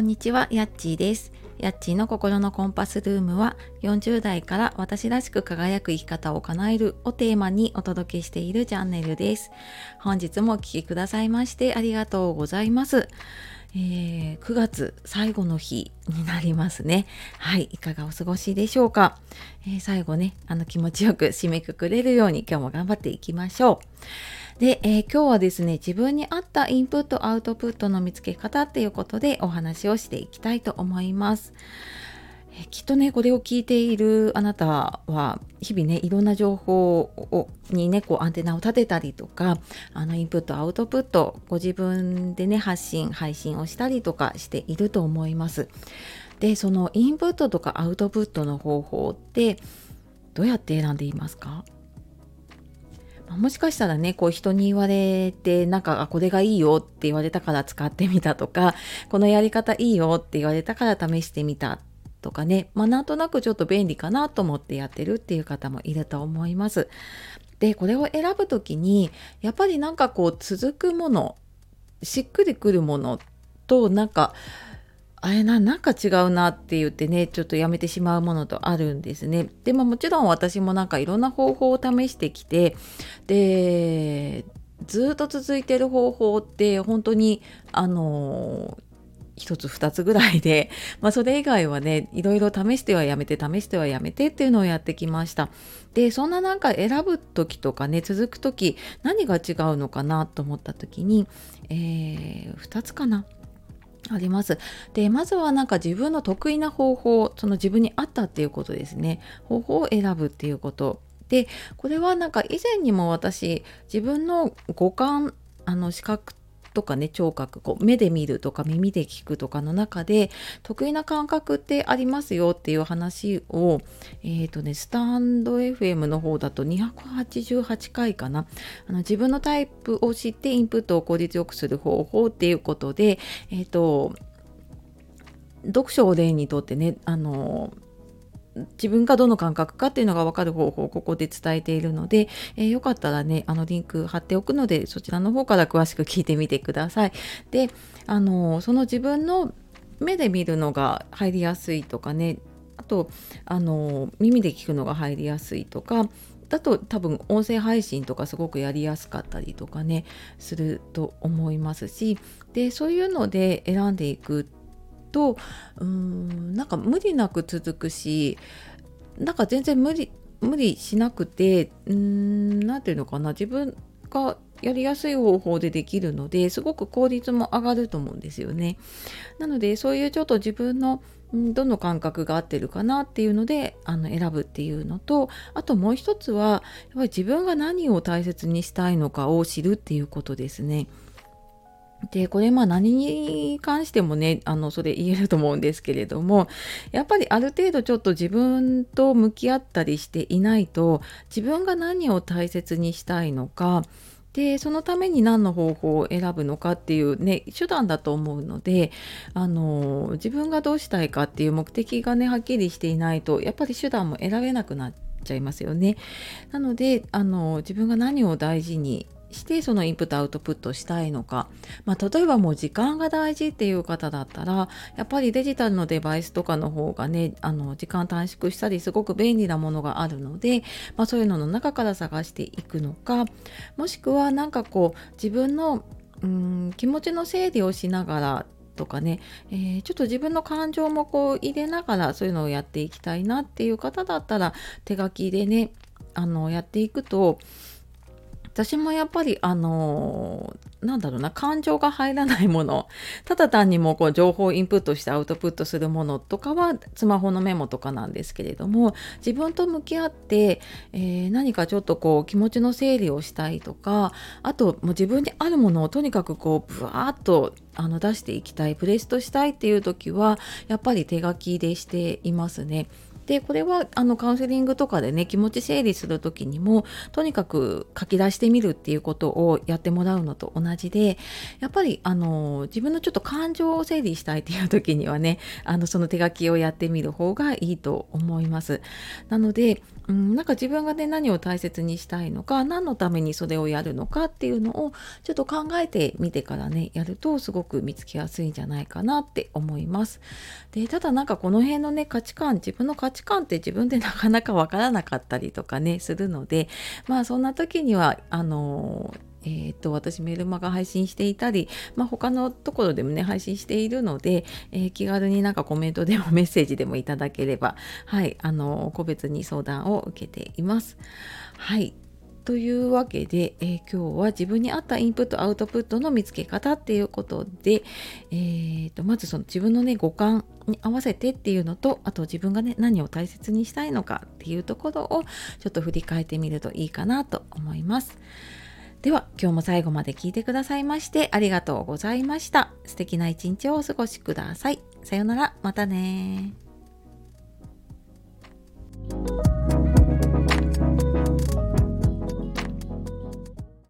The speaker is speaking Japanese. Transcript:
こんにちは、やっちーです。やっちーの心のコンパスルームは40代から私らしく輝く生き方を叶えるをテーマにお届けしているチャンネルです。本日もお聴きくださいましてありがとうございます。えー、9月最後の日になりますね。はい、いかがお過ごしでしょうか。えー、最後ね、あの気持ちよく締めくくれるように今日も頑張っていきましょう。で、えー、今日はですね、自分に合ったインプット、アウトプットの見つけ方っていうことでお話をしていきたいと思います。え、きっとね、これを聞いているあなたは、日々ね、いろんな情報をにね、こうアンテナを立てたりとか、あのインプット、アウトプット、ご自分でね、発信、配信をしたりとかしていると思います。で、そのインプットとかアウトプットの方法って、どうやって選んでいますか？もしかしたらねこう人に言われてなんかこれがいいよって言われたから使ってみたとか このやり方いいよって言われたから試してみたとかねまあなんとなくちょっと便利かなと思ってやってるっていう方もいると思います。でこれを選ぶ時にやっぱりなんかこう続くものしっくりくるものとなんかあれな、なんか違うなって言ってね、ちょっとやめてしまうものとあるんですね。でももちろん私もなんかいろんな方法を試してきて、で、ずっと続いてる方法って本当に、あの一つ二つぐらいで、まあ、それ以外はねいろいろ試してはやめて試してはやめてっていうのをやってきましたでそんななんか選ぶ時とかね続く時何が違うのかなと思った時に、えー、2つかなあります。で、まずはなんか自分の得意な方法、その自分に合ったっていうことですね。方法を選ぶっていうこと。で、これはなんか以前にも私、自分の五感、あの視覚とかね聴覚こう目で見るとか耳で聞くとかの中で得意な感覚ってありますよっていう話をえっ、ー、とねスタンド FM の方だと288回かな。あの自分のタイプを知ってインプットを効率よくする方法っていうことでえっ、ー、と読書を例にとってねあの自分がどの感覚かっていうのが分かる方法をここで伝えているので、えー、よかったらねあのリンク貼っておくのでそちらの方から詳しく聞いてみてください。であのその自分の目で見るのが入りやすいとかねあとあの耳で聞くのが入りやすいとかだと多分音声配信とかすごくやりやすかったりとかねすると思いますしでそういうので選んでいくとうーんなんか無理なく続くしなんか全然無理無理しなくてうん何て言うのかな自分がやりやすい方法でできるのですごく効率も上がると思うんですよね。なのでそういうちょっと自分のどの感覚が合ってるかなっていうのであの選ぶっていうのとあともう一つはやっぱり自分が何を大切にしたいのかを知るっていうことですね。で、これまあ何に関してもね、あの、それ言えると思うんですけれども、やっぱりある程度ちょっと自分と向き合ったりしていないと、自分が何を大切にしたいのか、で、そのために何の方法を選ぶのかっていうね、手段だと思うので、あの、自分がどうしたいかっていう目的がね、はっきりしていないと、やっぱり手段も選べなくなっちゃいますよね。なので、あの、自分が何を大事にしてそのインプットアウトプットしたいのか、まあ、例えばもう時間が大事っていう方だったらやっぱりデジタルのデバイスとかの方がねあの時間短縮したりすごく便利なものがあるので、まあ、そういうのの中から探していくのかもしくは何かこう自分のうん気持ちの整理をしながらとかね、えー、ちょっと自分の感情もこう入れながらそういうのをやっていきたいなっていう方だったら手書きでねあのやっていくと私もやっぱりあのー、なんだろうな感情が入らないもの ただ単にもこう情報をインプットしてアウトプットするものとかはスマホのメモとかなんですけれども自分と向き合って、えー、何かちょっとこう気持ちの整理をしたいとかあともう自分にあるものをとにかくこうブワーッとあの出していきたいプレストしたいっていう時はやっぱり手書きでしていますね。でこれはあのカウンセリングとかでね気持ち整理する時にもとにかく書き出してみるっていうことをやってもらうのと同じでやっぱりあの自分のちょっと感情を整理したいっていう時にはねあのその手書きをやってみる方がいいと思います。なのでうん、なんか自分がね何を大切にしたいのか何のためにそれをやるのかっていうのをちょっと考えてみてからねやるとすごく見つけやすいんじゃないかなって思います。でただなんかこの辺のね価値観自分の価値観って自分でなかなかわからなかったりとかねするのでまあそんな時にはあのーえーと、私メルマガ配信していたり、まあ、他のところでもね配信しているので、えー、気軽になんかコメントでもメッセージでもいただければはいあの個別に相談を受けています。はいというわけで、えー、今日は自分に合ったインプットアウトプットの見つけ方っていうことで、えーと、まずその自分のね五感に合わせてっていうのとあと自分がね何を大切にしたいのかっていうところをちょっと振り返ってみるといいかなと思います。では今日も最後まで聞いてくださいましてありがとうございました。素敵な一日をお過ごしください。さようなら、またね